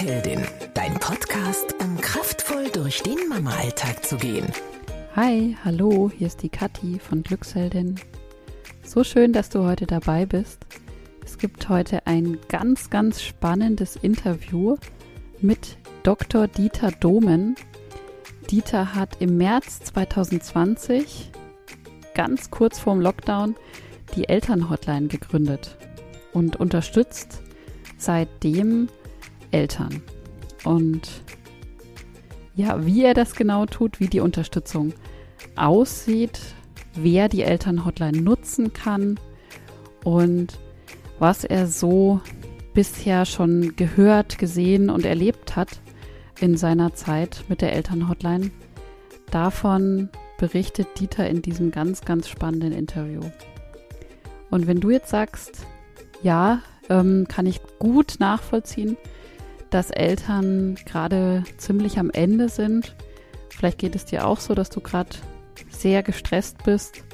Glücksheldin, dein Podcast, um kraftvoll durch den Mama-Alltag zu gehen. Hi, hallo, hier ist die Kathi von Glücksheldin. So schön, dass du heute dabei bist. Es gibt heute ein ganz, ganz spannendes Interview mit Dr. Dieter Domen. Dieter hat im März 2020, ganz kurz vorm Lockdown, die Elternhotline gegründet und unterstützt seitdem Eltern. Und ja, wie er das genau tut, wie die Unterstützung aussieht, wer die Elternhotline nutzen kann und was er so bisher schon gehört, gesehen und erlebt hat in seiner Zeit mit der Elternhotline. Davon berichtet Dieter in diesem ganz, ganz spannenden Interview. Und wenn du jetzt sagst, ja, ähm, kann ich gut nachvollziehen, dass Eltern gerade ziemlich am Ende sind. Vielleicht geht es dir auch so, dass du gerade sehr gestresst bist,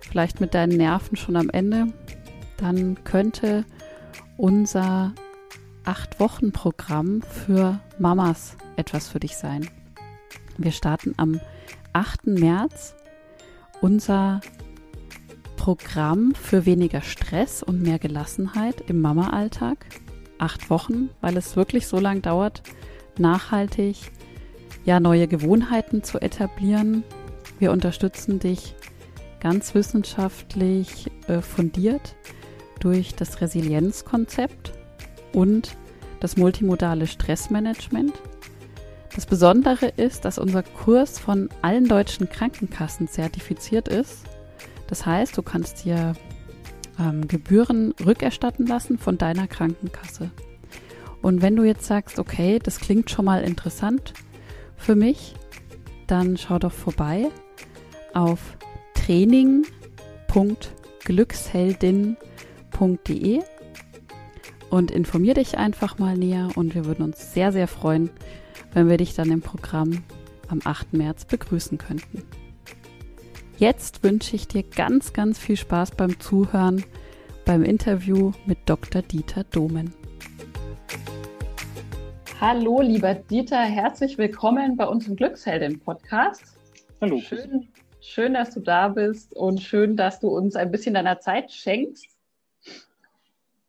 vielleicht mit deinen Nerven schon am Ende. Dann könnte unser Acht-Wochen-Programm für Mamas etwas für dich sein. Wir starten am 8. März unser Programm für weniger Stress und mehr Gelassenheit im Mama-Alltag. Acht Wochen, weil es wirklich so lange dauert, nachhaltig ja neue Gewohnheiten zu etablieren. Wir unterstützen dich ganz wissenschaftlich äh, fundiert durch das Resilienzkonzept und das multimodale Stressmanagement. Das Besondere ist, dass unser Kurs von allen deutschen Krankenkassen zertifiziert ist das heißt, du kannst dir ähm, Gebühren rückerstatten lassen von deiner Krankenkasse. Und wenn du jetzt sagst, okay, das klingt schon mal interessant für mich, dann schau doch vorbei auf training.glücksheldin.de und informier dich einfach mal näher und wir würden uns sehr, sehr freuen, wenn wir dich dann im Programm am 8. März begrüßen könnten. Jetzt wünsche ich dir ganz, ganz viel Spaß beim Zuhören beim Interview mit Dr. Dieter Domen. Hallo, lieber Dieter, herzlich willkommen bei uns im Glücksheldin-Podcast. Hallo. Schön, schön, dass du da bist und schön, dass du uns ein bisschen deiner Zeit schenkst.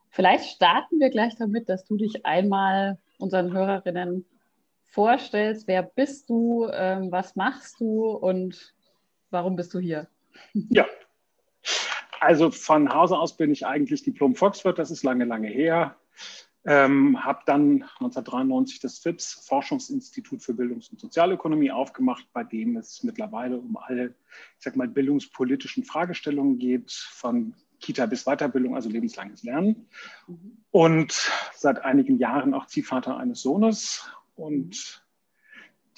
Vielleicht starten wir gleich damit, dass du dich einmal unseren Hörerinnen vorstellst. Wer bist du? Ähm, was machst du? Und Warum bist du hier? Ja, also von Hause aus bin ich eigentlich Diplom-Volkswirt, das ist lange, lange her. Ähm, habe dann 1993 das FIPS, Forschungsinstitut für Bildungs- und Sozialökonomie, aufgemacht, bei dem es mittlerweile um alle, ich sag mal, bildungspolitischen Fragestellungen geht, von Kita bis Weiterbildung, also lebenslanges Lernen. Und seit einigen Jahren auch Ziehvater eines Sohnes. Und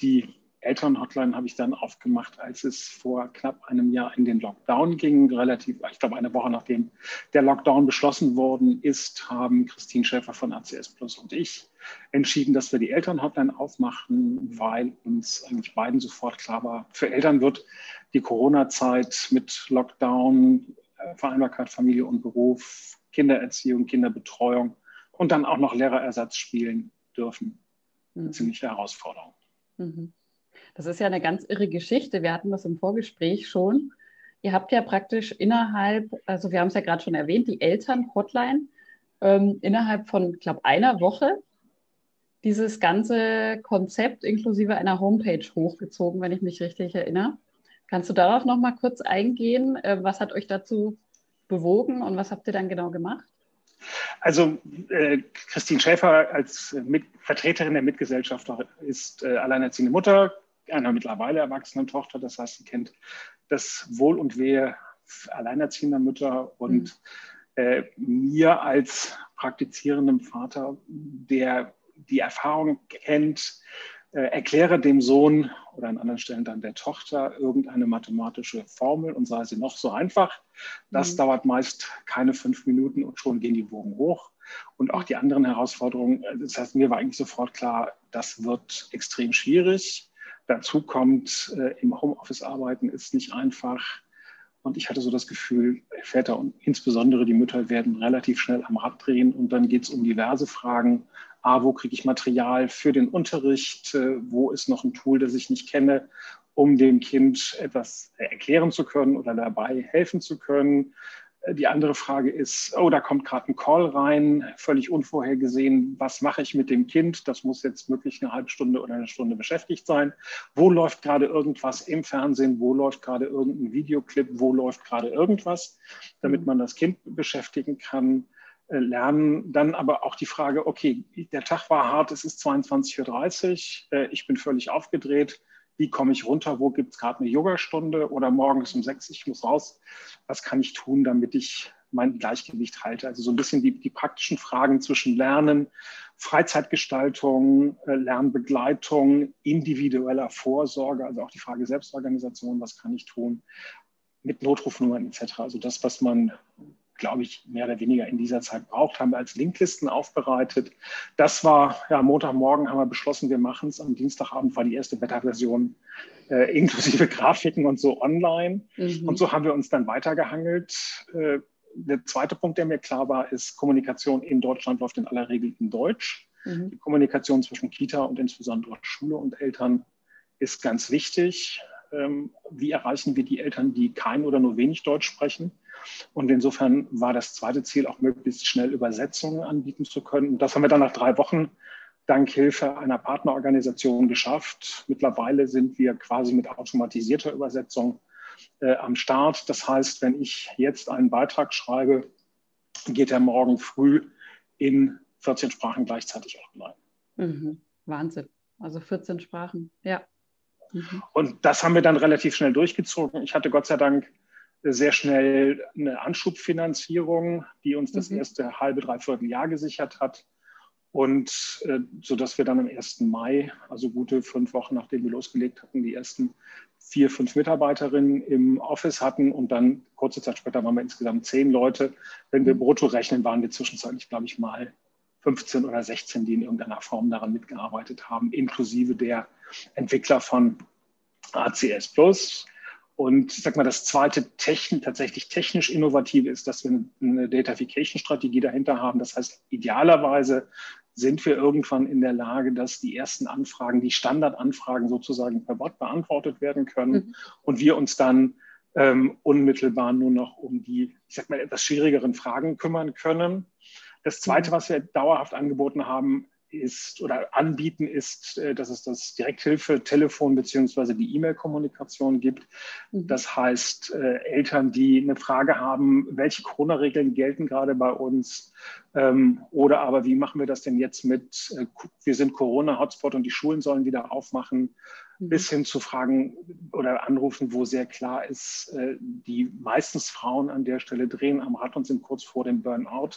die Elternhotline habe ich dann aufgemacht, als es vor knapp einem Jahr in den Lockdown ging. Relativ, ich glaube, eine Woche nachdem der Lockdown beschlossen worden ist, haben Christine Schäfer von ACS Plus und ich entschieden, dass wir die Elternhotline aufmachen, weil uns eigentlich beiden sofort klar war, für Eltern wird die Corona-Zeit mit Lockdown, äh, Vereinbarkeit Familie und Beruf, Kindererziehung, Kinderbetreuung und dann auch noch Lehrerersatz spielen dürfen. Eine mhm. ziemliche Herausforderung. Mhm. Das ist ja eine ganz irre Geschichte. Wir hatten das im Vorgespräch schon. Ihr habt ja praktisch innerhalb, also wir haben es ja gerade schon erwähnt, die Eltern-Hotline ähm, innerhalb von, ich glaube, einer Woche dieses ganze Konzept inklusive einer Homepage hochgezogen, wenn ich mich richtig erinnere. Kannst du darauf noch mal kurz eingehen? Äh, was hat euch dazu bewogen und was habt ihr dann genau gemacht? Also äh, Christine Schäfer als Mit Vertreterin der Mitgesellschafter ist äh, alleinerziehende Mutter, einer mittlerweile erwachsenen Tochter. Das heißt, sie kennt das Wohl und Wehe alleinerziehender Mütter und mhm. äh, mir als praktizierendem Vater, der die Erfahrung kennt, äh, erkläre dem Sohn oder an anderen Stellen dann der Tochter irgendeine mathematische Formel und sei sie noch so einfach. Das mhm. dauert meist keine fünf Minuten und schon gehen die Wogen hoch. Und auch die anderen Herausforderungen, äh, das heißt, mir war eigentlich sofort klar, das wird extrem schwierig. Dazu kommt, äh, im Homeoffice arbeiten ist nicht einfach. Und ich hatte so das Gefühl, Väter und insbesondere die Mütter werden relativ schnell am Rad drehen und dann geht es um diverse Fragen. A, wo kriege ich Material für den Unterricht? Äh, wo ist noch ein Tool, das ich nicht kenne, um dem Kind etwas erklären zu können oder dabei helfen zu können? Die andere Frage ist, oh, da kommt gerade ein Call rein, völlig unvorhergesehen. Was mache ich mit dem Kind? Das muss jetzt möglich eine halbe Stunde oder eine Stunde beschäftigt sein. Wo läuft gerade irgendwas im Fernsehen? Wo läuft gerade irgendein Videoclip? Wo läuft gerade irgendwas, damit mhm. man das Kind beschäftigen kann? Äh, lernen. Dann aber auch die Frage, okay, der Tag war hart, es ist 22.30 Uhr, äh, ich bin völlig aufgedreht wie komme ich runter, wo gibt es gerade eine Yogastunde oder morgens um sechs, ich muss raus, was kann ich tun, damit ich mein Gleichgewicht halte. Also so ein bisschen die, die praktischen Fragen zwischen Lernen, Freizeitgestaltung, äh, Lernbegleitung, individueller Vorsorge, also auch die Frage Selbstorganisation, was kann ich tun, mit Notrufnummern etc. Also das, was man glaube ich, mehr oder weniger in dieser Zeit braucht, haben wir als Linklisten aufbereitet. Das war, ja, Montagmorgen haben wir beschlossen, wir machen es. Am Dienstagabend war die erste Beta-Version äh, inklusive Grafiken und so online. Mhm. Und so haben wir uns dann weitergehangelt. Äh, der zweite Punkt, der mir klar war, ist, Kommunikation in Deutschland läuft in aller Regel in Deutsch. Mhm. Die Kommunikation zwischen Kita und insbesondere Schule und Eltern ist ganz wichtig. Ähm, wie erreichen wir die Eltern, die kein oder nur wenig Deutsch sprechen? Und insofern war das zweite Ziel auch möglichst schnell Übersetzungen anbieten zu können. Und das haben wir dann nach drei Wochen dank Hilfe einer Partnerorganisation geschafft. Mittlerweile sind wir quasi mit automatisierter Übersetzung äh, am Start. Das heißt, wenn ich jetzt einen Beitrag schreibe, geht er morgen früh in 14 Sprachen gleichzeitig online. Mhm. Wahnsinn. Also 14 Sprachen, ja. Mhm. Und das haben wir dann relativ schnell durchgezogen. Ich hatte Gott sei Dank sehr schnell eine Anschubfinanzierung, die uns das mhm. erste halbe, dreiviertel Jahr gesichert hat. Und äh, so dass wir dann am 1. Mai, also gute fünf Wochen nachdem wir losgelegt hatten, die ersten vier, fünf Mitarbeiterinnen im Office hatten. Und dann kurze Zeit später waren wir insgesamt zehn Leute. Wenn wir mhm. brutto rechnen, waren wir zwischenzeitlich, glaube ich, mal 15 oder 16, die in irgendeiner Form daran mitgearbeitet haben, inklusive der Entwickler von ACS Plus. Und ich sag mal, das zweite Techn tatsächlich technisch innovative ist, dass wir eine Datafication-Strategie dahinter haben. Das heißt, idealerweise sind wir irgendwann in der Lage, dass die ersten Anfragen, die Standardanfragen sozusagen per Bot beantwortet werden können mhm. und wir uns dann ähm, unmittelbar nur noch um die, ich sag mal, etwas schwierigeren Fragen kümmern können. Das Zweite, mhm. was wir dauerhaft angeboten haben, ist oder anbieten ist, äh, dass es das Direkthilfe-Telefon beziehungsweise die E-Mail-Kommunikation gibt. Mhm. Das heißt, äh, Eltern, die eine Frage haben, welche Corona-Regeln gelten gerade bei uns ähm, oder aber wie machen wir das denn jetzt mit, äh, wir sind Corona-Hotspot und die Schulen sollen wieder aufmachen, mhm. bis hin zu Fragen oder Anrufen, wo sehr klar ist, die meistens Frauen an der Stelle drehen am Rad und sind kurz vor dem Burnout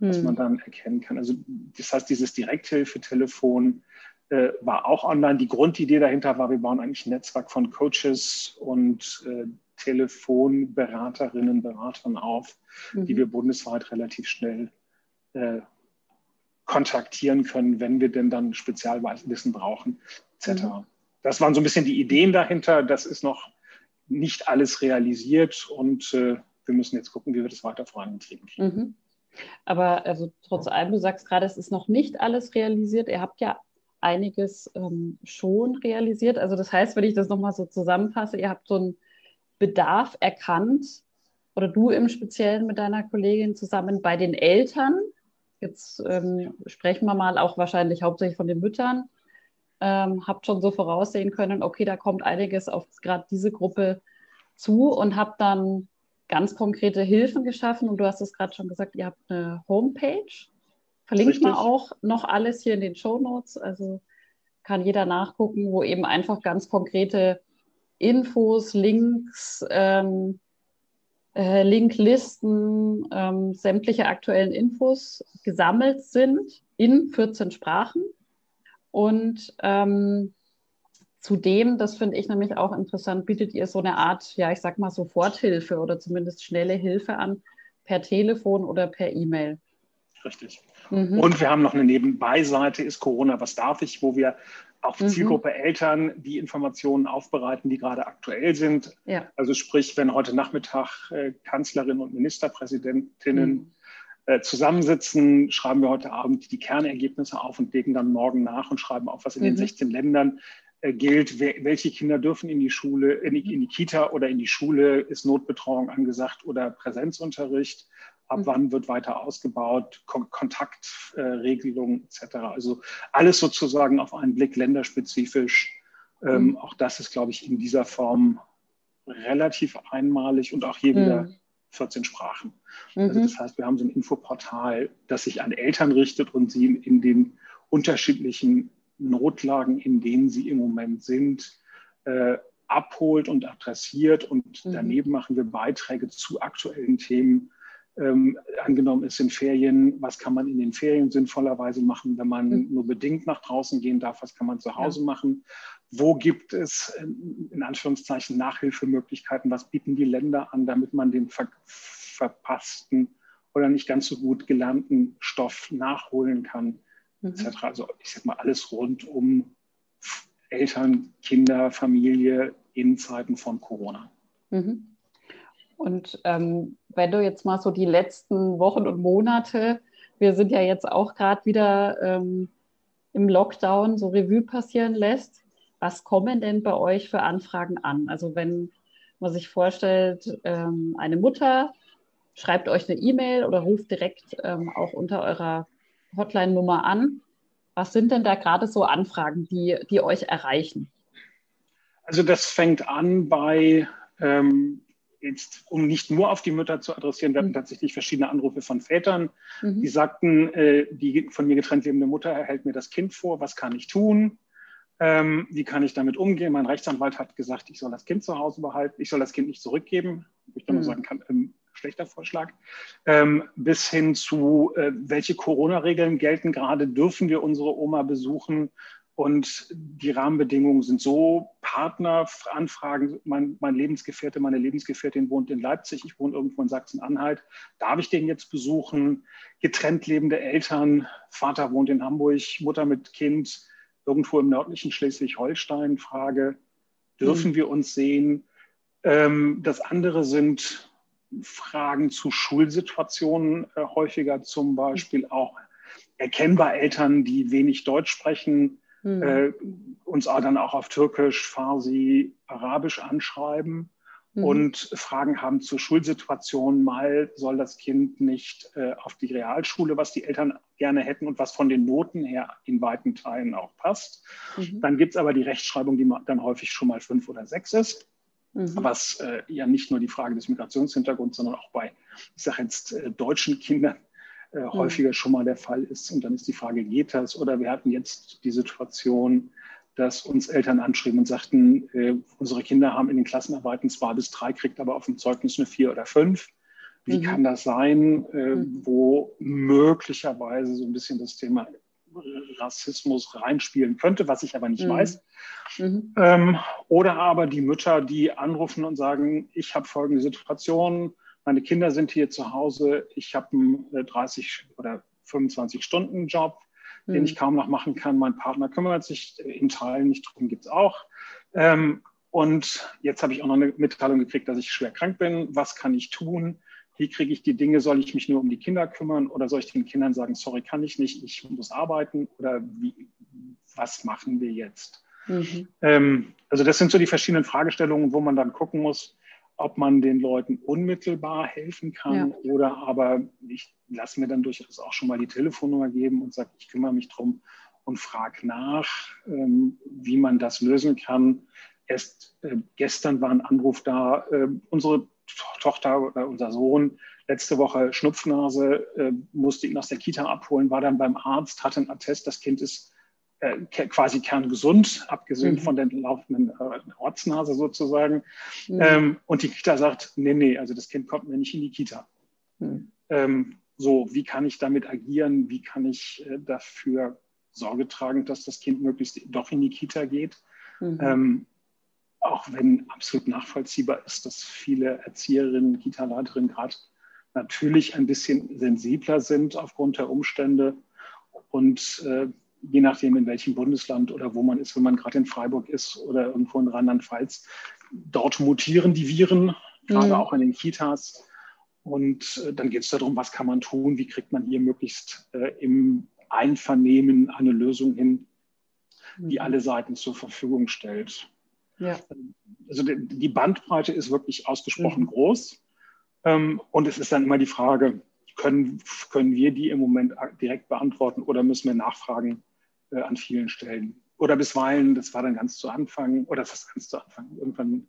was man hm. dann erkennen kann. Also das heißt, dieses Direkthilfetelefon äh, war auch online. Die Grundidee dahinter war, wir bauen eigentlich ein Netzwerk von Coaches und äh, Telefonberaterinnen, Beratern auf, mhm. die wir bundesweit relativ schnell äh, kontaktieren können, wenn wir denn dann Spezialwissen brauchen, etc. Mhm. Das waren so ein bisschen die Ideen dahinter. Das ist noch nicht alles realisiert und äh, wir müssen jetzt gucken, wie wir das weiter vorangetrieben kriegen. Mhm. Aber also trotz allem, du sagst gerade, es ist noch nicht alles realisiert. Ihr habt ja einiges ähm, schon realisiert. Also das heißt, wenn ich das nochmal so zusammenfasse, ihr habt so einen Bedarf erkannt oder du im Speziellen mit deiner Kollegin zusammen bei den Eltern. Jetzt ähm, sprechen wir mal auch wahrscheinlich hauptsächlich von den Müttern. Ähm, habt schon so voraussehen können, okay, da kommt einiges auf gerade diese Gruppe zu und habt dann ganz konkrete Hilfen geschaffen und du hast es gerade schon gesagt, ihr habt eine Homepage. Verlinkt man auch noch alles hier in den Show Notes. Also kann jeder nachgucken, wo eben einfach ganz konkrete Infos, Links, ähm, äh, Linklisten, ähm, sämtliche aktuellen Infos gesammelt sind in 14 Sprachen. Und ähm, Zudem, das finde ich nämlich auch interessant, bietet ihr so eine Art, ja, ich sag mal Soforthilfe oder zumindest schnelle Hilfe an, per Telefon oder per E-Mail. Richtig. Mhm. Und wir haben noch eine Nebenbeiseite, ist Corona, was darf ich, wo wir auch mhm. Zielgruppe Eltern die Informationen aufbereiten, die gerade aktuell sind. Ja. Also sprich, wenn heute Nachmittag äh, Kanzlerinnen und Ministerpräsidentinnen mhm. äh, zusammensitzen, schreiben wir heute Abend die Kernergebnisse auf und legen dann morgen nach und schreiben auf, was in den 16 mhm. Ländern gilt, wer, welche Kinder dürfen in die Schule, in die, in die, Kita oder in die Schule, ist Notbetreuung angesagt oder Präsenzunterricht ab mhm. wann wird weiter ausgebaut, Kon Kontaktregelungen äh, etc. Also alles sozusagen auf einen Blick länderspezifisch. Ähm, mhm. Auch das ist, glaube ich, in dieser Form relativ einmalig und auch hier mhm. wieder 14 Sprachen. Also mhm. das heißt, wir haben so ein Infoportal, das sich an Eltern richtet und sie in den unterschiedlichen Notlagen, in denen sie im Moment sind, äh, abholt und adressiert. Und mhm. daneben machen wir Beiträge zu aktuellen Themen, ähm, angenommen ist in Ferien, was kann man in den Ferien sinnvollerweise machen, wenn man mhm. nur bedingt nach draußen gehen darf, was kann man zu Hause ja. machen, wo gibt es ähm, in Anführungszeichen Nachhilfemöglichkeiten, was bieten die Länder an, damit man den ver verpassten oder nicht ganz so gut gelernten Stoff nachholen kann, mhm. etc. Also ich sag mal alles rund um Eltern, Kinder, Familie in Zeiten von Corona. Mhm. Und ähm, wenn du jetzt mal so die letzten Wochen und Monate, wir sind ja jetzt auch gerade wieder ähm, im Lockdown, so Revue passieren lässt, was kommen denn bei euch für Anfragen an? Also wenn man sich vorstellt, ähm, eine Mutter schreibt euch eine E-Mail oder ruft direkt ähm, auch unter eurer Hotline-Nummer an. Was sind denn da gerade so Anfragen, die, die euch erreichen? Also das fängt an bei ähm, jetzt, um nicht nur auf die Mütter zu adressieren, wir hatten mhm. tatsächlich verschiedene Anrufe von Vätern, mhm. die sagten, äh, die von mir getrennt lebende Mutter hält mir das Kind vor, was kann ich tun? Ähm, wie kann ich damit umgehen? Mein Rechtsanwalt hat gesagt, ich soll das Kind zu Hause behalten, ich soll das Kind nicht zurückgeben. Ich dann mhm. sagen kann, ähm, schlechter Vorschlag. Ähm, bis hin zu, äh, welche Corona-Regeln gelten gerade, dürfen wir unsere Oma besuchen? Und die Rahmenbedingungen sind so, Partneranfragen, mein, mein Lebensgefährte, meine Lebensgefährtin wohnt in Leipzig, ich wohne irgendwo in Sachsen-Anhalt. Darf ich den jetzt besuchen? Getrennt lebende Eltern, Vater wohnt in Hamburg, Mutter mit Kind, irgendwo im nördlichen Schleswig-Holstein. Frage, dürfen mhm. wir uns sehen? Ähm, das andere sind Fragen zu Schulsituationen, äh, häufiger zum Beispiel auch erkennbar Eltern, die wenig Deutsch sprechen, mhm. äh, uns dann auch auf Türkisch, Farsi, Arabisch anschreiben mhm. und Fragen haben zur Schulsituation. Mal soll das Kind nicht äh, auf die Realschule, was die Eltern gerne hätten und was von den Noten her in weiten Teilen auch passt. Mhm. Dann gibt es aber die Rechtschreibung, die dann häufig schon mal fünf oder sechs ist. Mhm. Was äh, ja nicht nur die Frage des Migrationshintergrunds, sondern auch bei, ich sage jetzt, äh, deutschen Kindern äh, hm. häufiger schon mal der Fall ist. Und dann ist die Frage, geht das? Oder wir hatten jetzt die Situation, dass uns Eltern anschrieben und sagten, äh, unsere Kinder haben in den Klassenarbeiten zwei bis drei, kriegt aber auf dem Zeugnis eine vier oder fünf. Wie mhm. kann das sein, äh, mhm. wo möglicherweise so ein bisschen das Thema Rassismus reinspielen könnte, was ich aber nicht mhm. weiß. Mhm. Ähm, oder aber die Mütter, die anrufen und sagen, ich habe folgende Situation, meine Kinder sind hier zu Hause, ich habe einen 30 äh, oder 25 Stunden Job, mhm. den ich kaum noch machen kann. Mein Partner kümmert sich in Teilen nicht drum, gibt es auch. Ähm, und jetzt habe ich auch noch eine Mitteilung gekriegt, dass ich schwer krank bin. Was kann ich tun? Wie kriege ich die Dinge? Soll ich mich nur um die Kinder kümmern oder soll ich den Kindern sagen, sorry, kann ich nicht, ich muss arbeiten? Oder wie, was machen wir jetzt? Mhm. Ähm, also das sind so die verschiedenen Fragestellungen, wo man dann gucken muss, ob man den Leuten unmittelbar helfen kann ja. oder aber ich lasse mir dann durchaus auch schon mal die Telefonnummer geben und sage, ich kümmere mich drum und frage nach, ähm, wie man das lösen kann. Erst äh, gestern war ein Anruf da, äh, unsere Tochter oder unser Sohn letzte Woche Schnupfnase, äh, musste ihn aus der Kita abholen, war dann beim Arzt, hatte einen Attest, das Kind ist äh, quasi kerngesund, abgesehen mhm. von der laufenden äh, Ortsnase sozusagen. Mhm. Ähm, und die Kita sagt, nee, nee, also das Kind kommt mir nicht in die Kita. Mhm. Ähm, so, wie kann ich damit agieren? Wie kann ich äh, dafür Sorge tragen, dass das Kind möglichst doch in die Kita geht? Mhm. Ähm, auch wenn absolut nachvollziehbar ist, dass viele Erzieherinnen, Kita-Leiterinnen gerade natürlich ein bisschen sensibler sind aufgrund der Umstände und äh, je nachdem, in welchem Bundesland oder wo man ist, wenn man gerade in Freiburg ist oder irgendwo in Rheinland-Pfalz, dort mutieren die Viren, gerade mhm. auch in den Kitas. Und äh, dann geht es darum, was kann man tun, wie kriegt man hier möglichst äh, im Einvernehmen eine Lösung hin, die mhm. alle Seiten zur Verfügung stellt. Ja. Also die Bandbreite ist wirklich ausgesprochen mhm. groß. Ähm, und es ist dann immer die Frage, können, können wir die im Moment direkt beantworten oder müssen wir nachfragen äh, an vielen Stellen? Oder bisweilen, das war dann ganz zu Anfang, oder fast ganz zu Anfang, irgendwann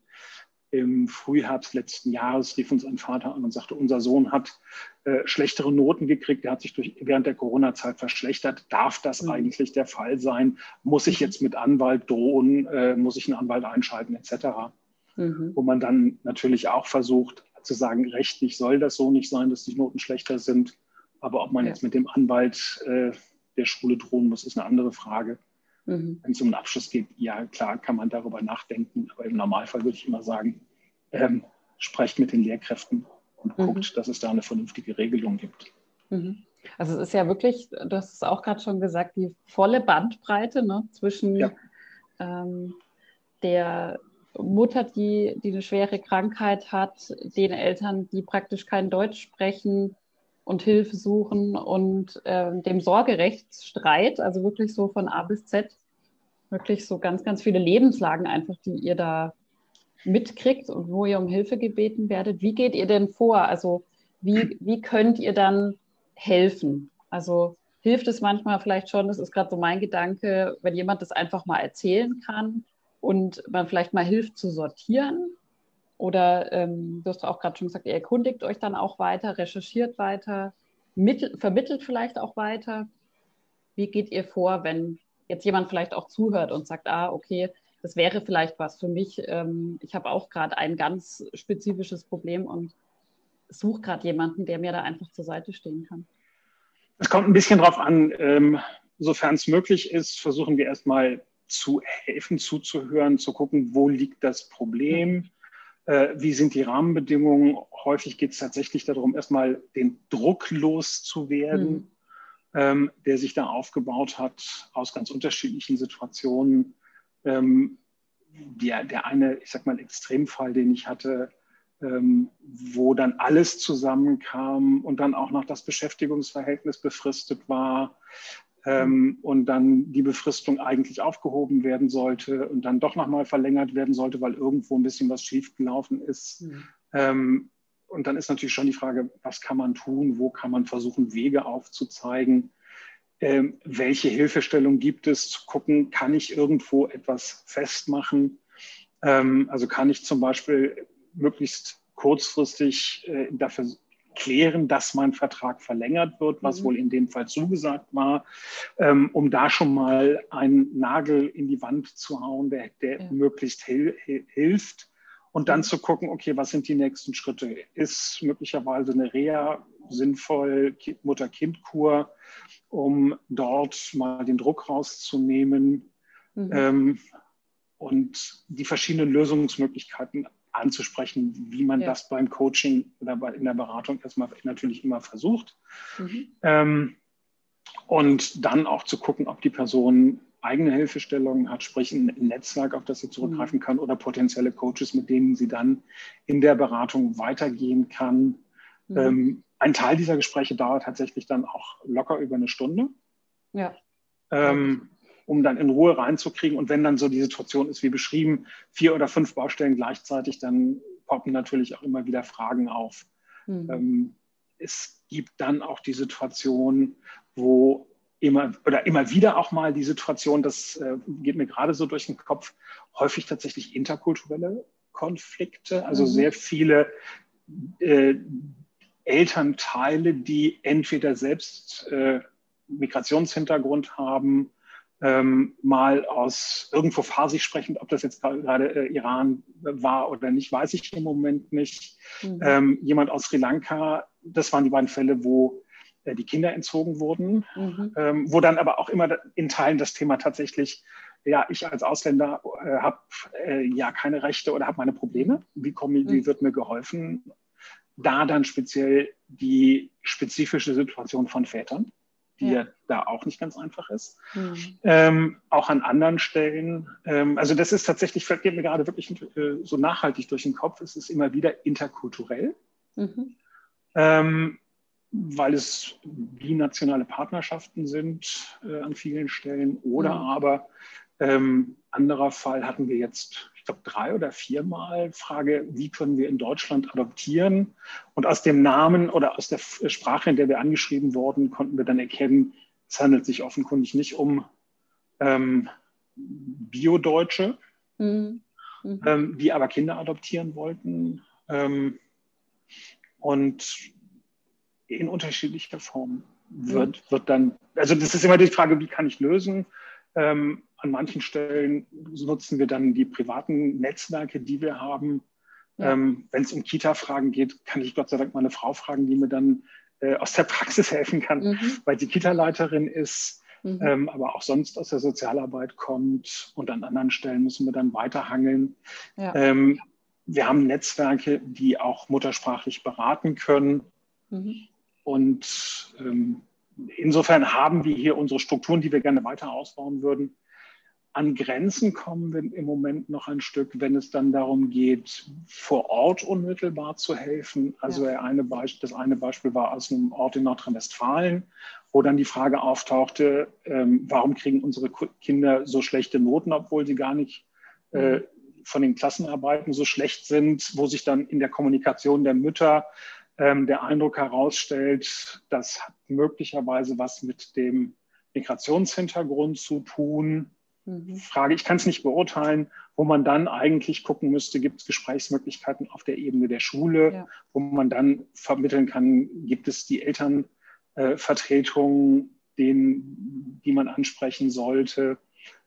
im Frühherbst letzten Jahres rief uns ein Vater an und sagte, unser Sohn hat äh, schlechtere Noten gekriegt, der hat sich durch, während der Corona-Zeit verschlechtert. Darf das mhm. eigentlich der Fall sein? Muss ich jetzt mit Anwalt drohen? Äh, muss ich einen Anwalt einschalten etc.? Mhm. Wo man dann natürlich auch versucht zu sagen, rechtlich soll das so nicht sein, dass die Noten schlechter sind. Aber ob man ja. jetzt mit dem Anwalt äh, der Schule drohen muss, ist eine andere Frage. Mhm. Wenn es um einen Abschluss geht, ja klar, kann man darüber nachdenken. Aber im Normalfall würde ich immer sagen, ähm, sprecht mit den Lehrkräften und mhm. guckt, dass es da eine vernünftige Regelung gibt. Mhm. Also es ist ja wirklich, du hast es auch gerade schon gesagt, die volle Bandbreite ne, zwischen ja. ähm, der Mutter, die, die eine schwere Krankheit hat, den Eltern, die praktisch kein Deutsch sprechen und Hilfe suchen und äh, dem Sorgerechtsstreit, also wirklich so von A bis Z, wirklich so ganz, ganz viele Lebenslagen einfach, die ihr da mitkriegt und wo ihr um Hilfe gebeten werdet. Wie geht ihr denn vor? Also wie, wie könnt ihr dann helfen? Also hilft es manchmal vielleicht schon, das ist gerade so mein Gedanke, wenn jemand das einfach mal erzählen kann und man vielleicht mal hilft zu sortieren. Oder ähm, du hast auch gerade schon gesagt, ihr erkundigt euch dann auch weiter, recherchiert weiter, mittel, vermittelt vielleicht auch weiter. Wie geht ihr vor, wenn jetzt jemand vielleicht auch zuhört und sagt, ah, okay, das wäre vielleicht was für mich. Ähm, ich habe auch gerade ein ganz spezifisches Problem und suche gerade jemanden, der mir da einfach zur Seite stehen kann. Es kommt ein bisschen drauf an, ähm, sofern es möglich ist, versuchen wir erstmal zu helfen, zuzuhören, zu gucken, wo liegt das Problem, äh, wie sind die Rahmenbedingungen. Häufig geht es tatsächlich darum, erstmal den Druck loszuwerden. Mhm ähm, der sich da aufgebaut hat aus ganz unterschiedlichen Situationen. Ähm, der, der eine, ich sag mal, Extremfall, den ich hatte, ähm, wo dann alles zusammenkam und dann auch noch das Beschäftigungsverhältnis befristet war ähm, und dann die Befristung eigentlich aufgehoben werden sollte und dann doch nochmal verlängert werden sollte, weil irgendwo ein bisschen was schiefgelaufen ist. Mhm. Ähm, und dann ist natürlich schon die Frage, was kann man tun, wo kann man versuchen, Wege aufzuzeigen, ähm, welche Hilfestellung gibt es, zu gucken, kann ich irgendwo etwas festmachen. Ähm, also kann ich zum Beispiel möglichst kurzfristig äh, dafür klären, dass mein Vertrag verlängert wird, was mhm. wohl in dem Fall zugesagt war, ähm, um da schon mal einen Nagel in die Wand zu hauen, der, der ja. möglichst hil hilft und dann zu gucken, okay, was sind die nächsten Schritte? Ist möglicherweise eine Reha sinnvoll, Mutter-Kind-Kur, um dort mal den Druck rauszunehmen mhm. ähm, und die verschiedenen Lösungsmöglichkeiten anzusprechen, wie man ja. das beim Coaching oder bei, in der Beratung erstmal natürlich immer versucht. Mhm. Ähm, und dann auch zu gucken, ob die Person eigene Hilfestellungen hat, sprich ein Netzwerk, auf das sie zurückgreifen mhm. kann oder potenzielle Coaches, mit denen sie dann in der Beratung weitergehen kann. Mhm. Ähm, ein Teil dieser Gespräche dauert tatsächlich dann auch locker über eine Stunde. Ja. Ähm, um dann in Ruhe reinzukriegen. Und wenn dann so die Situation ist wie beschrieben, vier oder fünf Baustellen gleichzeitig, dann poppen natürlich auch immer wieder Fragen auf. Mhm. Ähm, es gibt dann auch die Situation, wo immer oder immer wieder auch mal die Situation, das äh, geht mir gerade so durch den Kopf, häufig tatsächlich interkulturelle Konflikte, also mhm. sehr viele äh, Elternteile, die entweder selbst äh, Migrationshintergrund haben, ähm, mal aus irgendwo phasig sprechend, ob das jetzt gerade äh, Iran war oder nicht, weiß ich im Moment nicht. Mhm. Ähm, jemand aus Sri Lanka, das waren die beiden Fälle, wo die Kinder entzogen wurden, mhm. ähm, wo dann aber auch immer in Teilen das Thema tatsächlich, ja, ich als Ausländer äh, habe äh, ja keine Rechte oder habe meine Probleme. Wie, komme, mhm. wie wird mir geholfen? da dann speziell die spezifische Situation von Vätern, die ja, ja da auch nicht ganz einfach ist. Mhm. Ähm, auch an anderen Stellen. Ähm, also das ist tatsächlich, geht mir gerade wirklich äh, so nachhaltig durch den Kopf. Es ist immer wieder interkulturell. Mhm. Ähm, weil es binationale Partnerschaften sind äh, an vielen Stellen. Oder mhm. aber ähm, anderer Fall hatten wir jetzt, ich glaube, drei oder viermal Frage, wie können wir in Deutschland adoptieren? Und aus dem Namen oder aus der Sprache, in der wir angeschrieben wurden, konnten wir dann erkennen, es handelt sich offenkundig nicht um ähm, Bio-Deutsche, mhm. Mhm. Ähm, die aber Kinder adoptieren wollten. Ähm, und in unterschiedlicher Form wird, mhm. wird dann, also das ist immer die Frage, wie kann ich lösen? Ähm, an manchen Stellen nutzen wir dann die privaten Netzwerke, die wir haben. Ja. Ähm, Wenn es um Kita-Fragen geht, kann ich Gott sei Dank mal eine Frau fragen, die mir dann äh, aus der Praxis helfen kann, mhm. weil sie Kita-Leiterin ist, mhm. ähm, aber auch sonst aus der Sozialarbeit kommt. Und an anderen Stellen müssen wir dann weiterhangeln. Ja. Ähm, wir haben Netzwerke, die auch muttersprachlich beraten können. Mhm. Und ähm, insofern haben wir hier unsere Strukturen, die wir gerne weiter ausbauen würden. An Grenzen kommen wir im Moment noch ein Stück, wenn es dann darum geht, vor Ort unmittelbar zu helfen. Also ja. eine das eine Beispiel war aus einem Ort in Nordrhein-Westfalen, wo dann die Frage auftauchte, ähm, warum kriegen unsere Kinder so schlechte Noten, obwohl sie gar nicht äh, mhm. von den Klassenarbeiten so schlecht sind, wo sich dann in der Kommunikation der Mütter ähm, der Eindruck herausstellt, das hat möglicherweise was mit dem Migrationshintergrund zu tun. Mhm. Frage, ich kann es nicht beurteilen, wo man dann eigentlich gucken müsste, gibt es Gesprächsmöglichkeiten auf der Ebene der Schule, ja. wo man dann vermitteln kann, gibt es die Elternvertretungen, äh, die man ansprechen sollte,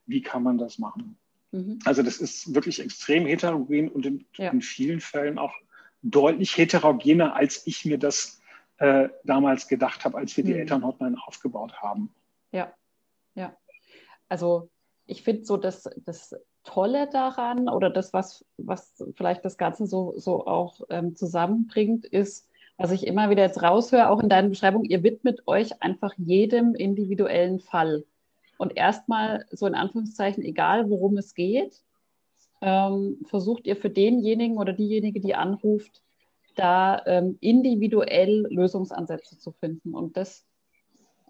wie kann man das machen? Mhm. Also das ist wirklich extrem heterogen und in, ja. in vielen Fällen auch deutlich heterogener, als ich mir das äh, damals gedacht habe, als wir die mhm. Elternhotline aufgebaut haben. Ja, ja. Also ich finde so das, das Tolle daran oder das, was, was vielleicht das Ganze so, so auch ähm, zusammenbringt, ist, was ich immer wieder jetzt raushöre, auch in deiner Beschreibung, ihr widmet euch einfach jedem individuellen Fall. Und erstmal so in Anführungszeichen, egal worum es geht, ähm, versucht ihr für denjenigen oder diejenige, die anruft, da ähm, individuell Lösungsansätze zu finden. Und das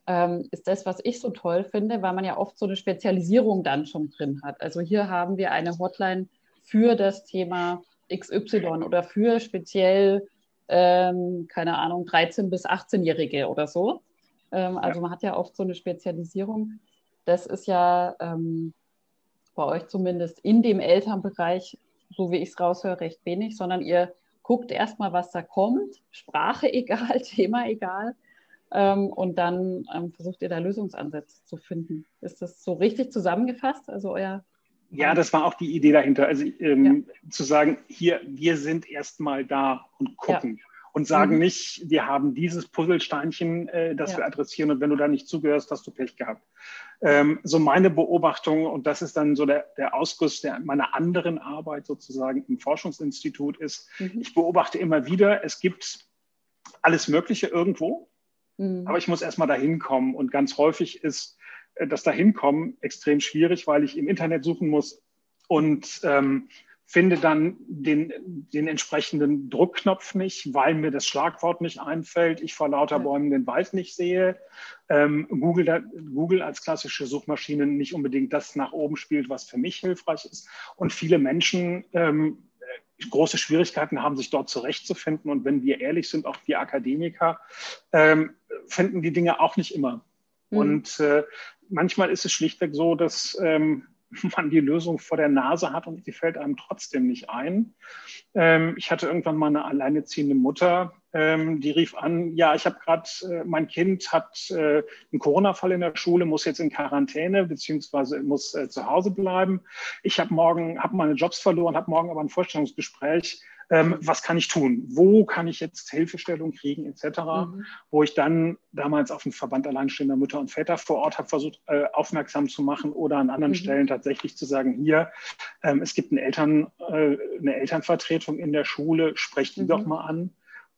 ähm, ist das, was ich so toll finde, weil man ja oft so eine Spezialisierung dann schon drin hat. Also hier haben wir eine Hotline für das Thema XY oder für speziell, ähm, keine Ahnung, 13- bis 18-Jährige oder so. Ähm, also man hat ja oft so eine Spezialisierung. Das ist ja ähm, bei euch zumindest in dem Elternbereich, so wie ich es raushöre, recht wenig, sondern ihr guckt erstmal, was da kommt, Sprache egal, Thema egal, ähm, und dann ähm, versucht ihr da Lösungsansätze zu finden. Ist das so richtig zusammengefasst? Also euer ja, das war auch die Idee dahinter. Also ähm, ja. zu sagen, hier, wir sind erstmal da und gucken. Ja und sagen mhm. nicht, wir haben dieses Puzzlesteinchen, äh, das ja. wir adressieren und wenn du da nicht zugehörst, hast du Pech gehabt. Ähm, so meine Beobachtung und das ist dann so der, der Ausguss der, meiner anderen Arbeit sozusagen im Forschungsinstitut ist, mhm. ich beobachte immer wieder, es gibt alles Mögliche irgendwo, mhm. aber ich muss erstmal dahin kommen und ganz häufig ist äh, das Dahinkommen extrem schwierig, weil ich im Internet suchen muss und ähm, finde dann den, den entsprechenden Druckknopf nicht, weil mir das Schlagwort nicht einfällt, ich vor lauter Bäumen den Wald nicht sehe, ähm, Google, Google als klassische Suchmaschine nicht unbedingt das nach oben spielt, was für mich hilfreich ist. Und viele Menschen ähm, große Schwierigkeiten haben, sich dort zurechtzufinden. Und wenn wir ehrlich sind, auch wir Akademiker, ähm, finden die Dinge auch nicht immer. Mhm. Und äh, manchmal ist es schlichtweg so, dass ähm, man die Lösung vor der Nase hat und sie fällt einem trotzdem nicht ein. Ähm, ich hatte irgendwann mal eine alleineziehende Mutter, ähm, die rief an, ja, ich habe gerade, äh, mein Kind hat äh, einen Corona-Fall in der Schule, muss jetzt in Quarantäne beziehungsweise muss äh, zu Hause bleiben. Ich habe morgen, habe meine Jobs verloren, habe morgen aber ein Vorstellungsgespräch ähm, was kann ich tun? Wo kann ich jetzt Hilfestellung kriegen, etc. Mhm. Wo ich dann damals auf den Verband alleinstehender Mütter und Väter vor Ort habe versucht, äh, aufmerksam zu machen oder an anderen mhm. Stellen tatsächlich zu sagen, hier, ähm, es gibt eine, Eltern, äh, eine Elternvertretung in der Schule, sprecht die mhm. doch mal an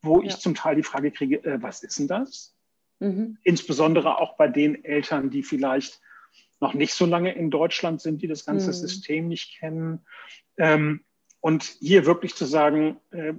wo ja. ich zum Teil die Frage kriege, äh, was ist denn das? Mhm. Insbesondere auch bei den Eltern, die vielleicht noch nicht so lange in Deutschland sind, die das ganze mhm. System nicht kennen. Ähm, und hier wirklich zu sagen, äh,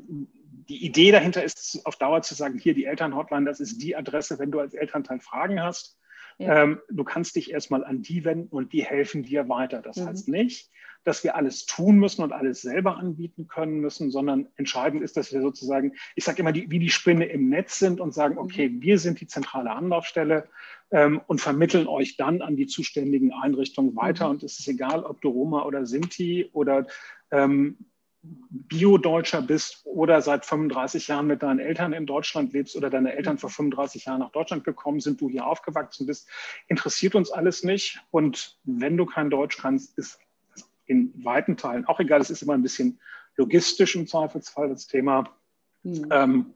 die Idee dahinter ist auf Dauer zu sagen, hier die Elternhotline, das ist die Adresse, wenn du als Elternteil Fragen hast. Ja. Ähm, du kannst dich erstmal an die wenden und die helfen dir weiter. Das mhm. heißt nicht, dass wir alles tun müssen und alles selber anbieten können müssen, sondern entscheidend ist, dass wir sozusagen, ich sage immer, die, wie die Spinne im Netz sind und sagen, okay, mhm. wir sind die zentrale Anlaufstelle ähm, und vermitteln euch dann an die zuständigen Einrichtungen weiter. Mhm. Und es ist egal, ob du Roma oder Sinti oder ähm, Bio-Deutscher bist oder seit 35 Jahren mit deinen Eltern in Deutschland lebst oder deine Eltern vor 35 Jahren nach Deutschland gekommen sind, du hier aufgewachsen bist, interessiert uns alles nicht. Und wenn du kein Deutsch kannst, ist in weiten Teilen auch egal. Es ist immer ein bisschen logistisch im Zweifelsfall das Thema. Mhm. Ähm,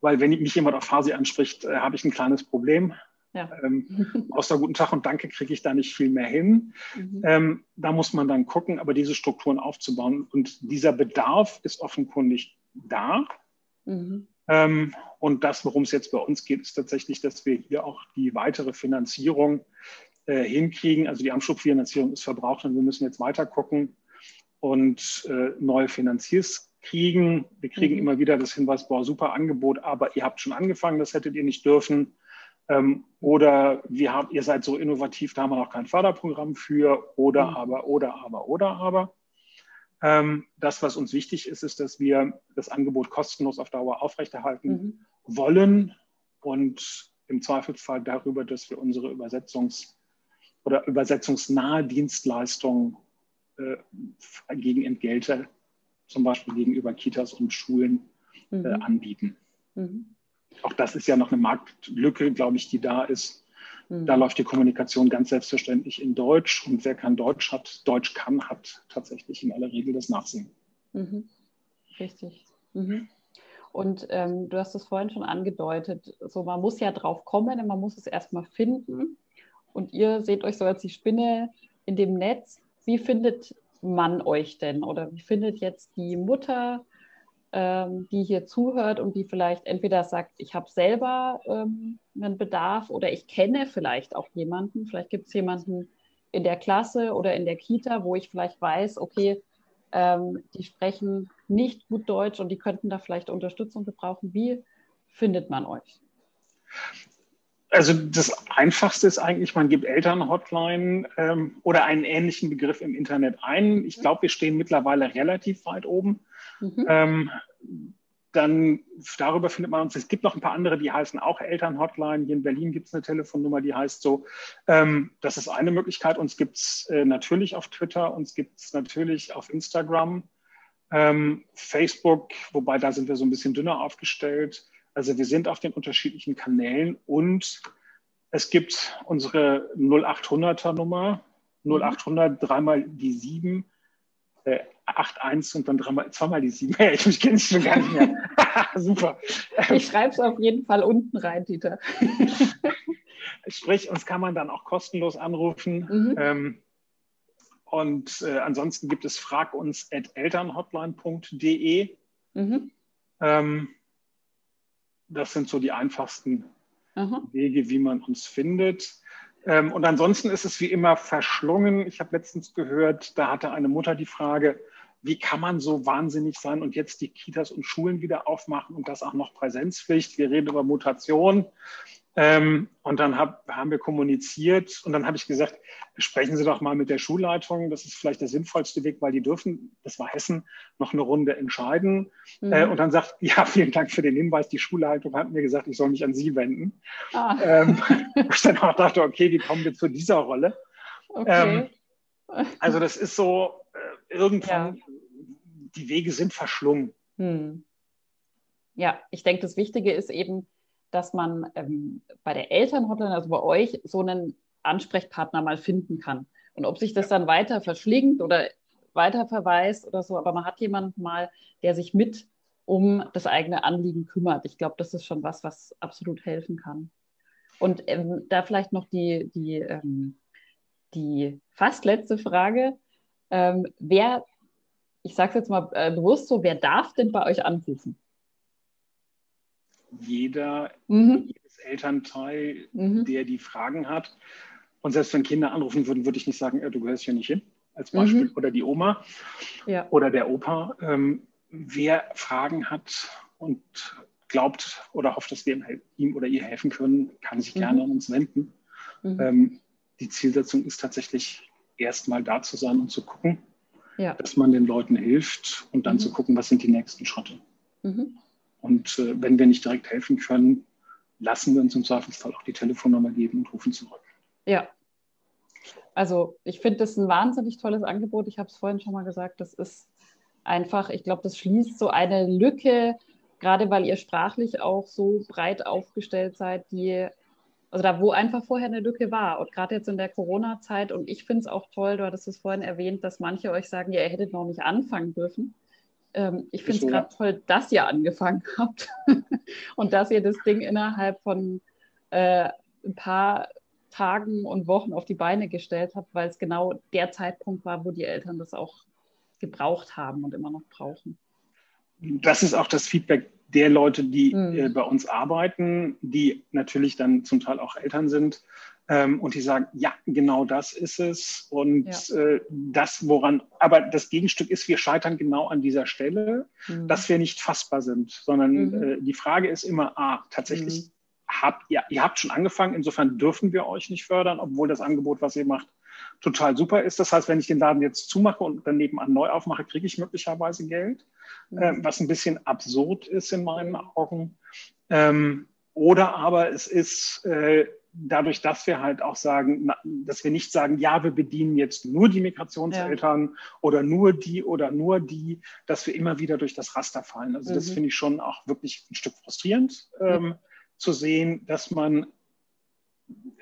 weil wenn mich jemand auf Farsi anspricht, äh, habe ich ein kleines Problem. Ja. Ähm, außer guten Tag und Danke kriege ich da nicht viel mehr hin. Mhm. Ähm, da muss man dann gucken, aber diese Strukturen aufzubauen. Und dieser Bedarf ist offenkundig da. Mhm. Ähm, und das, worum es jetzt bei uns geht, ist tatsächlich, dass wir hier auch die weitere Finanzierung äh, hinkriegen. Also die Anschubfinanzierung ist verbraucht und wir müssen jetzt weiter gucken und äh, neue Finanziers kriegen. Wir kriegen mhm. immer wieder das Hinweis, boah, super Angebot, aber ihr habt schon angefangen, das hättet ihr nicht dürfen. Ähm, oder wir haben, ihr seid so innovativ, da haben wir noch kein Förderprogramm für. Oder mhm. aber, oder aber, oder aber. Ähm, das, was uns wichtig ist, ist, dass wir das Angebot kostenlos auf Dauer aufrechterhalten mhm. wollen und im Zweifelsfall darüber, dass wir unsere Übersetzungs- oder übersetzungsnahe Dienstleistungen äh, gegen Entgelte, zum Beispiel gegenüber Kitas und Schulen, äh, mhm. anbieten. Mhm auch das ist ja noch eine Marktlücke, glaube ich, die da ist. Mhm. Da läuft die Kommunikation ganz selbstverständlich in Deutsch und wer kein Deutsch hat, Deutsch kann, hat tatsächlich in aller Regel das Nachsehen. Mhm. Richtig. Mhm. Und ähm, du hast es vorhin schon angedeutet, so man muss ja drauf kommen, man muss es erstmal finden. Und ihr seht euch so als die Spinne in dem Netz. Wie findet man euch denn? Oder wie findet jetzt die Mutter ähm, die hier zuhört und die vielleicht entweder sagt, ich habe selber ähm, einen Bedarf oder ich kenne vielleicht auch jemanden, vielleicht gibt es jemanden in der Klasse oder in der Kita, wo ich vielleicht weiß, okay, ähm, die sprechen nicht gut Deutsch und die könnten da vielleicht Unterstützung gebrauchen. Wie findet man euch? Also das Einfachste ist eigentlich, man gibt Elternhotline ähm, oder einen ähnlichen Begriff im Internet ein. Ich glaube, wir stehen mittlerweile relativ weit oben. Mhm. Ähm, dann darüber findet man uns. Es gibt noch ein paar andere, die heißen auch Elternhotline. Hier in Berlin gibt es eine Telefonnummer, die heißt so. Ähm, das ist eine Möglichkeit. Uns gibt es äh, natürlich auf Twitter, uns gibt es natürlich auf Instagram, ähm, Facebook, wobei da sind wir so ein bisschen dünner aufgestellt. Also wir sind auf den unterschiedlichen Kanälen und es gibt unsere 0800er Nummer, 0800 dreimal die 7, äh, 81 und dann dreimal, zweimal die 7. Ja, ich kenne es schon gar nicht mehr. Super. Ich schreibe es auf jeden Fall unten rein, Dieter. Sprich, uns kann man dann auch kostenlos anrufen. Mhm. Ähm, und äh, ansonsten gibt es fraguns.elternhotline.de. Mhm. Ähm, das sind so die einfachsten Aha. Wege, wie man uns findet. Ähm, und ansonsten ist es wie immer verschlungen. Ich habe letztens gehört, da hatte eine Mutter die Frage, wie kann man so wahnsinnig sein und jetzt die Kitas und Schulen wieder aufmachen und das auch noch Präsenzpflicht? Wir reden über Mutation. Ähm, und dann hab, haben wir kommuniziert und dann habe ich gesagt, sprechen Sie doch mal mit der Schulleitung. Das ist vielleicht der sinnvollste Weg, weil die dürfen, das war Hessen, noch eine Runde entscheiden. Mhm. Äh, und dann sagt, ja, vielen Dank für den Hinweis. Die Schulleitung hat mir gesagt, ich soll mich an Sie wenden. Ah. Ähm, ich dann auch dachte, okay, wie kommen wir zu dieser Rolle? Okay. Ähm, also das ist so, äh, irgendwann, ja. die Wege sind verschlungen. Hm. Ja, ich denke, das Wichtige ist eben, dass man ähm, bei der Elternhotline, also bei euch, so einen Ansprechpartner mal finden kann. Und ob sich das dann weiter verschlingt oder weiter verweist oder so, aber man hat jemanden mal, der sich mit um das eigene Anliegen kümmert. Ich glaube, das ist schon was, was absolut helfen kann. Und ähm, da vielleicht noch die, die, ähm, die fast letzte Frage. Ähm, wer, ich sage es jetzt mal äh, bewusst so, wer darf denn bei euch anrufen? Jeder, mhm. jedes Elternteil, mhm. der die Fragen hat. Und selbst wenn Kinder anrufen würden, würde ich nicht sagen, du gehörst hier nicht hin, als Beispiel, mhm. oder die Oma ja. oder der Opa. Ähm, wer Fragen hat und glaubt oder hofft, dass wir ihm oder ihr helfen können, kann sich gerne mhm. an uns wenden. Mhm. Ähm, die Zielsetzung ist tatsächlich erstmal da zu sein und zu gucken, ja. dass man den Leuten hilft und dann mhm. zu gucken, was sind die nächsten Schritte. Mhm. Und äh, wenn wir nicht direkt helfen können, lassen wir uns im Zweifelsfall auch die Telefonnummer geben und rufen zurück. Ja. Also ich finde das ein wahnsinnig tolles Angebot. Ich habe es vorhin schon mal gesagt, das ist einfach, ich glaube, das schließt so eine Lücke, gerade weil ihr sprachlich auch so breit aufgestellt seid, die, also da, wo einfach vorher eine Lücke war. Und gerade jetzt in der Corona-Zeit, und ich finde es auch toll, du hattest es vorhin erwähnt, dass manche euch sagen, ja, ihr hättet noch nicht anfangen dürfen. Ähm, ich finde es gerade toll, dass ihr angefangen habt und dass ihr das Ding innerhalb von äh, ein paar Tagen und Wochen auf die Beine gestellt habt, weil es genau der Zeitpunkt war, wo die Eltern das auch gebraucht haben und immer noch brauchen. Das ist auch das Feedback der Leute, die mhm. äh, bei uns arbeiten, die natürlich dann zum Teil auch Eltern sind ähm, und die sagen, ja, genau das ist es und ja. äh, das, woran, aber das Gegenstück ist, wir scheitern genau an dieser Stelle, mhm. dass wir nicht fassbar sind, sondern mhm. äh, die Frage ist immer, ah, tatsächlich mhm. habt ihr, ihr habt schon angefangen, insofern dürfen wir euch nicht fördern, obwohl das Angebot, was ihr macht, total super ist. Das heißt, wenn ich den Laden jetzt zumache und dann nebenan neu aufmache, kriege ich möglicherweise Geld, äh, was ein bisschen absurd ist in meinen Augen. Ähm, oder aber es ist äh, dadurch, dass wir halt auch sagen, dass wir nicht sagen, ja, wir bedienen jetzt nur die Migrationseltern ja. oder nur die oder nur die, dass wir immer wieder durch das Raster fallen. Also mhm. das finde ich schon auch wirklich ein Stück frustrierend ähm, mhm. zu sehen, dass man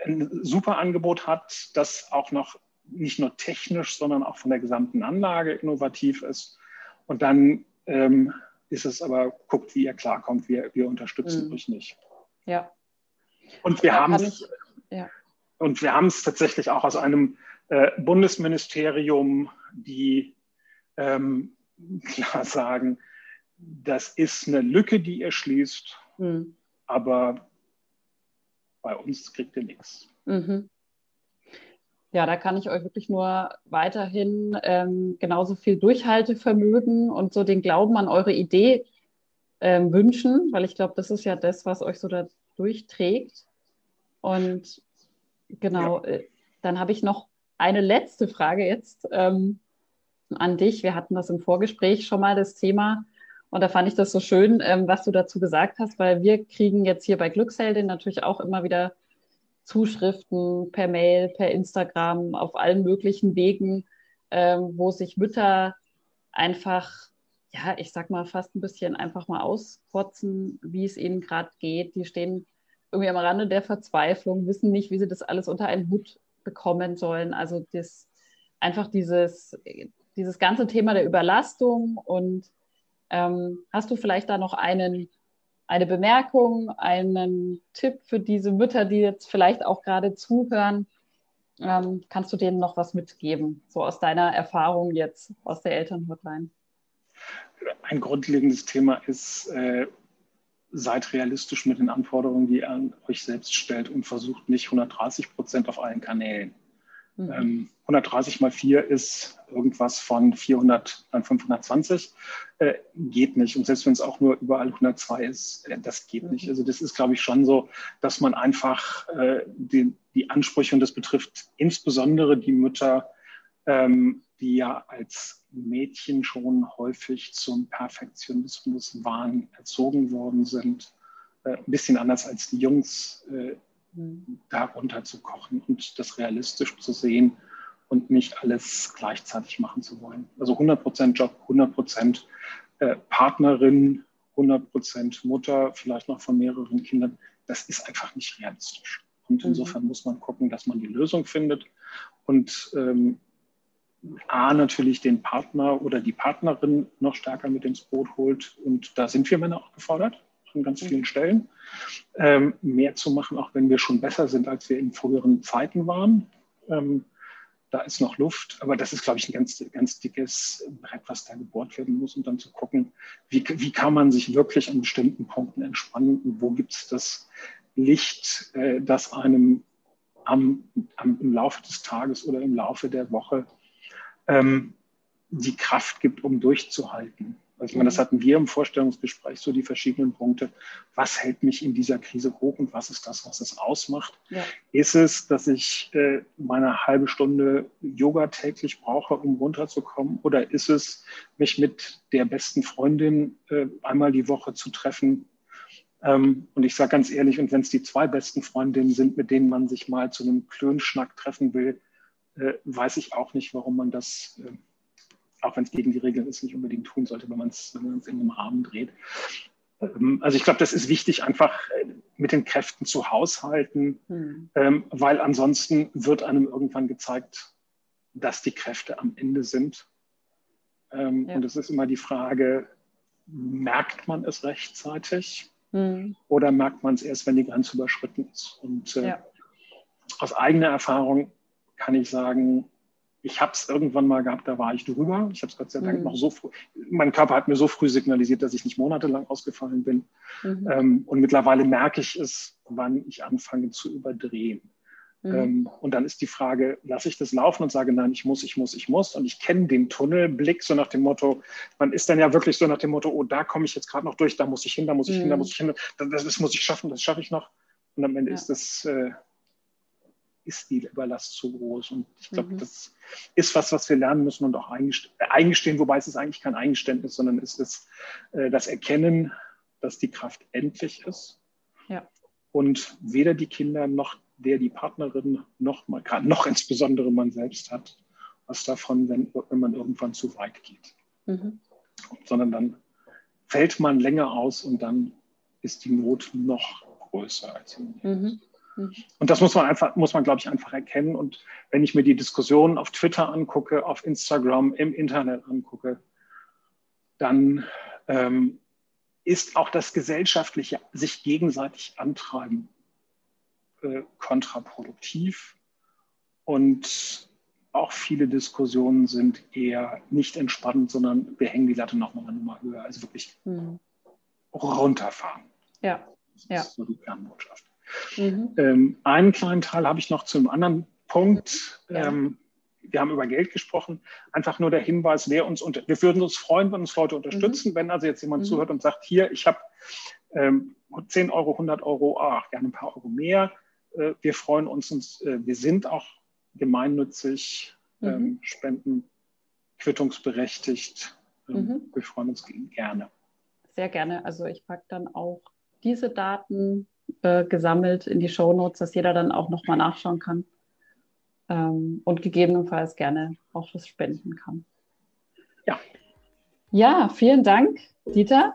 ein super Angebot hat, das auch noch nicht nur technisch, sondern auch von der gesamten Anlage innovativ ist. Und dann ähm, ist es aber, guckt, wie ihr klarkommt, wir, wir unterstützen mhm. euch nicht. Ja. Und wir haben es ja. und wir haben es tatsächlich auch aus einem äh, Bundesministerium, die ähm, klar sagen, das ist eine Lücke, die ihr schließt, mhm. aber bei uns kriegt ihr nichts. Mhm. Ja, da kann ich euch wirklich nur weiterhin ähm, genauso viel Durchhaltevermögen und so den Glauben an eure Idee ähm, wünschen, weil ich glaube, das ist ja das, was euch so da durchträgt. Und genau, ja. äh, dann habe ich noch eine letzte Frage jetzt ähm, an dich. Wir hatten das im Vorgespräch schon mal, das Thema. Und da fand ich das so schön, ähm, was du dazu gesagt hast, weil wir kriegen jetzt hier bei Glücksheldin natürlich auch immer wieder Zuschriften per Mail, per Instagram, auf allen möglichen Wegen, ähm, wo sich Mütter einfach, ja, ich sag mal, fast ein bisschen einfach mal auskotzen, wie es ihnen gerade geht. Die stehen irgendwie am Rande der Verzweiflung, wissen nicht, wie sie das alles unter einen Hut bekommen sollen. Also das, einfach dieses, dieses ganze Thema der Überlastung und ähm, hast du vielleicht da noch einen, eine Bemerkung, einen Tipp für diese Mütter, die jetzt vielleicht auch gerade zuhören? Ähm, kannst du denen noch was mitgeben, so aus deiner Erfahrung jetzt aus der Elternhotline? Ein grundlegendes Thema ist, äh, seid realistisch mit den Anforderungen, die ihr an euch selbst stellt und versucht nicht 130 Prozent auf allen Kanälen. Mhm. Ähm, 130 mal 4 ist irgendwas von 400, dann 520. Äh, geht nicht. Und selbst wenn es auch nur überall 102 ist, äh, das geht mhm. nicht. Also das ist, glaube ich, schon so, dass man einfach äh, die, die Ansprüche, und das betrifft insbesondere die Mütter, ähm, die ja als Mädchen schon häufig zum Perfektionismus Wahn erzogen worden sind, äh, ein bisschen anders als die Jungs, äh, mhm. darunter zu kochen und das realistisch zu sehen und nicht alles gleichzeitig machen zu wollen. Also 100% Job, 100% äh, Partnerin, 100% Mutter, vielleicht noch von mehreren Kindern. Das ist einfach nicht realistisch. Und mhm. insofern mhm. muss man gucken, dass man die Lösung findet. Und ähm, A, natürlich den Partner oder die Partnerin noch stärker mit ins Boot holt. Und da sind wir Männer auch gefordert, an ganz vielen Stellen, ähm, mehr zu machen, auch wenn wir schon besser sind, als wir in früheren Zeiten waren. Ähm, da ist noch Luft, aber das ist, glaube ich, ein ganz, ganz dickes Brett, was da gebohrt werden muss, um dann zu gucken, wie, wie kann man sich wirklich an bestimmten Punkten entspannen und wo gibt es das Licht, äh, das einem am, am, im Laufe des Tages oder im Laufe der Woche ähm, die Kraft gibt, um durchzuhalten. Also ich meine, das mhm. hatten wir im Vorstellungsgespräch, so die verschiedenen Punkte. Was hält mich in dieser Krise hoch und was ist das, was es ausmacht? Ja. Ist es, dass ich äh, meine halbe Stunde Yoga täglich brauche, um runterzukommen? Oder ist es, mich mit der besten Freundin äh, einmal die Woche zu treffen? Ähm, und ich sage ganz ehrlich, und wenn es die zwei besten Freundinnen sind, mit denen man sich mal zu einem Klönschnack treffen will, äh, weiß ich auch nicht, warum man das äh, auch wenn es gegen die Regeln ist, nicht unbedingt tun sollte, wenn man es wenn in einem Rahmen dreht. Ähm, also ich glaube, das ist wichtig, einfach äh, mit den Kräften zu haushalten, mhm. weil ansonsten wird einem irgendwann gezeigt, dass die Kräfte am Ende sind. Ähm, ja. Und es ist immer die Frage, merkt man es rechtzeitig mhm. oder merkt man es erst, wenn die Grenze überschritten ist? Und äh, ja. aus eigener Erfahrung kann ich sagen, ich habe es irgendwann mal gehabt, da war ich drüber. Ich habe es Gott sei Dank mhm. noch so früh. Mein Körper hat mir so früh signalisiert, dass ich nicht monatelang ausgefallen bin. Mhm. Ähm, und mittlerweile merke ich es, wann ich anfange zu überdrehen. Mhm. Ähm, und dann ist die Frage, lasse ich das laufen und sage, nein, ich muss, ich muss, ich muss. Und ich kenne den Tunnelblick so nach dem Motto, man ist dann ja wirklich so nach dem Motto, oh, da komme ich jetzt gerade noch durch, da muss ich hin, da muss ich hin, da mhm. muss ich hin, das, das muss ich schaffen, das schaffe ich noch. Und am Ende ja. ist das äh, ist die Überlast zu groß. Und ich glaube, mhm. das ist was, was wir lernen müssen und auch eingestehen, wobei es ist eigentlich kein Eingeständnis, sondern es ist äh, das Erkennen, dass die Kraft endlich ist. Ja. Und weder die Kinder noch der die Partnerin noch mal, noch insbesondere man selbst hat, was davon, wenn, wenn man irgendwann zu weit geht. Mhm. Sondern dann fällt man länger aus und dann ist die Not noch größer als sie mhm. Mhm. Und das muss man einfach, muss man, glaube ich, einfach erkennen. Und wenn ich mir die Diskussionen auf Twitter angucke, auf Instagram, im Internet angucke, dann ähm, ist auch das gesellschaftliche sich gegenseitig antreiben äh, kontraproduktiv. Und auch viele Diskussionen sind eher nicht entspannend, sondern wir hängen die Latte noch mal eine Nummer höher. Also wirklich mhm. runterfahren. Ja. Das ja. ist so die Kernbotschaft. Mhm. Ähm, einen kleinen Teil habe ich noch zum anderen Punkt. Ja. Ähm, wir haben über Geld gesprochen. Einfach nur der Hinweis, wer uns unter, wir würden uns freuen, wenn uns Leute unterstützen. Mhm. Wenn also jetzt jemand mhm. zuhört und sagt, hier, ich habe ähm, 10 Euro, 100 Euro, ach, gerne ein paar Euro mehr. Äh, wir freuen uns, uns äh, wir sind auch gemeinnützig, mhm. ähm, spenden, quittungsberechtigt. Ähm, mhm. Wir freuen uns gerne. Sehr gerne. Also ich packe dann auch diese Daten äh, gesammelt in die Show Notes, dass jeder dann auch nochmal nachschauen kann ähm, und gegebenenfalls gerne auch was spenden kann. Ja. Ja, vielen Dank, Dieter,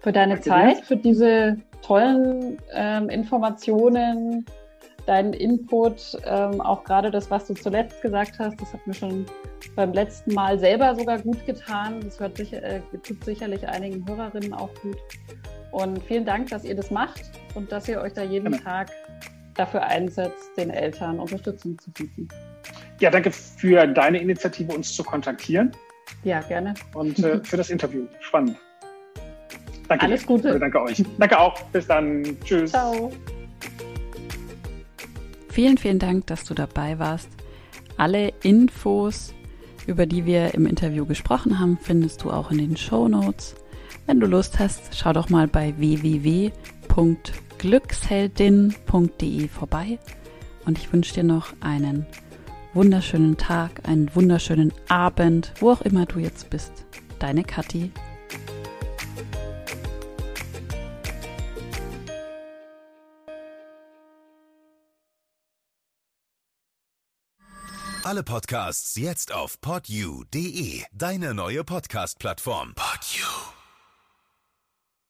für deine Danke Zeit, dir. für diese tollen ähm, Informationen, deinen Input, ähm, auch gerade das, was du zuletzt gesagt hast, das hat mir schon beim letzten Mal selber sogar gut getan. Das hört sicher, äh, tut sicherlich einigen Hörerinnen auch gut. Und vielen Dank, dass ihr das macht und dass ihr euch da jeden genau. Tag dafür einsetzt, den Eltern Unterstützung zu bieten. Ja, danke für deine Initiative, uns zu kontaktieren. Ja, gerne. Und äh, für das Interview. Spannend. Danke. Alles Gute. Also, danke euch. Danke auch. Bis dann. Tschüss. Ciao. Vielen, vielen Dank, dass du dabei warst. Alle Infos, über die wir im Interview gesprochen haben, findest du auch in den Show Notes. Wenn du Lust hast, schau doch mal bei www.glücksheldin.de vorbei und ich wünsche dir noch einen wunderschönen Tag, einen wunderschönen Abend, wo auch immer du jetzt bist. Deine Kathi. Alle Podcasts jetzt auf podyou.de, deine neue Podcast-Plattform. Podyou.